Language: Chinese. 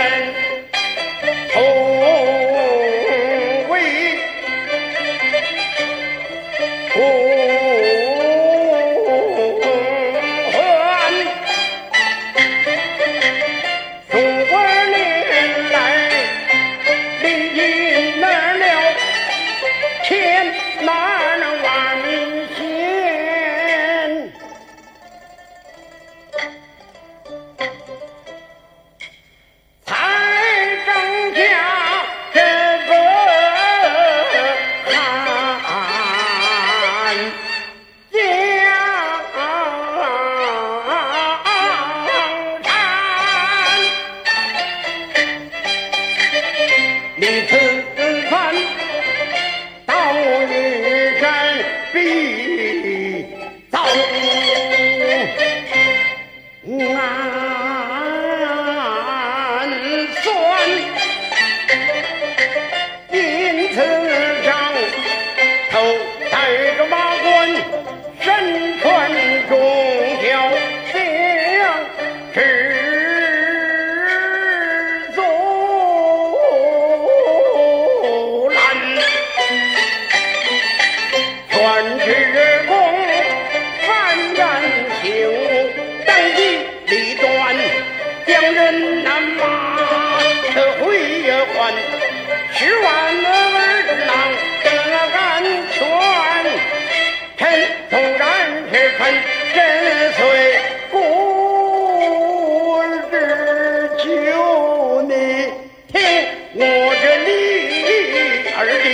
人同为孤魂纵观来临难了千难万此番到日山必遭难算因此上头戴着马身穿孝日攻犯战休，当机立断，将人难把回还。十万儿郎得安全，臣纵然是恨，怎随不知求你？听我这李二弟。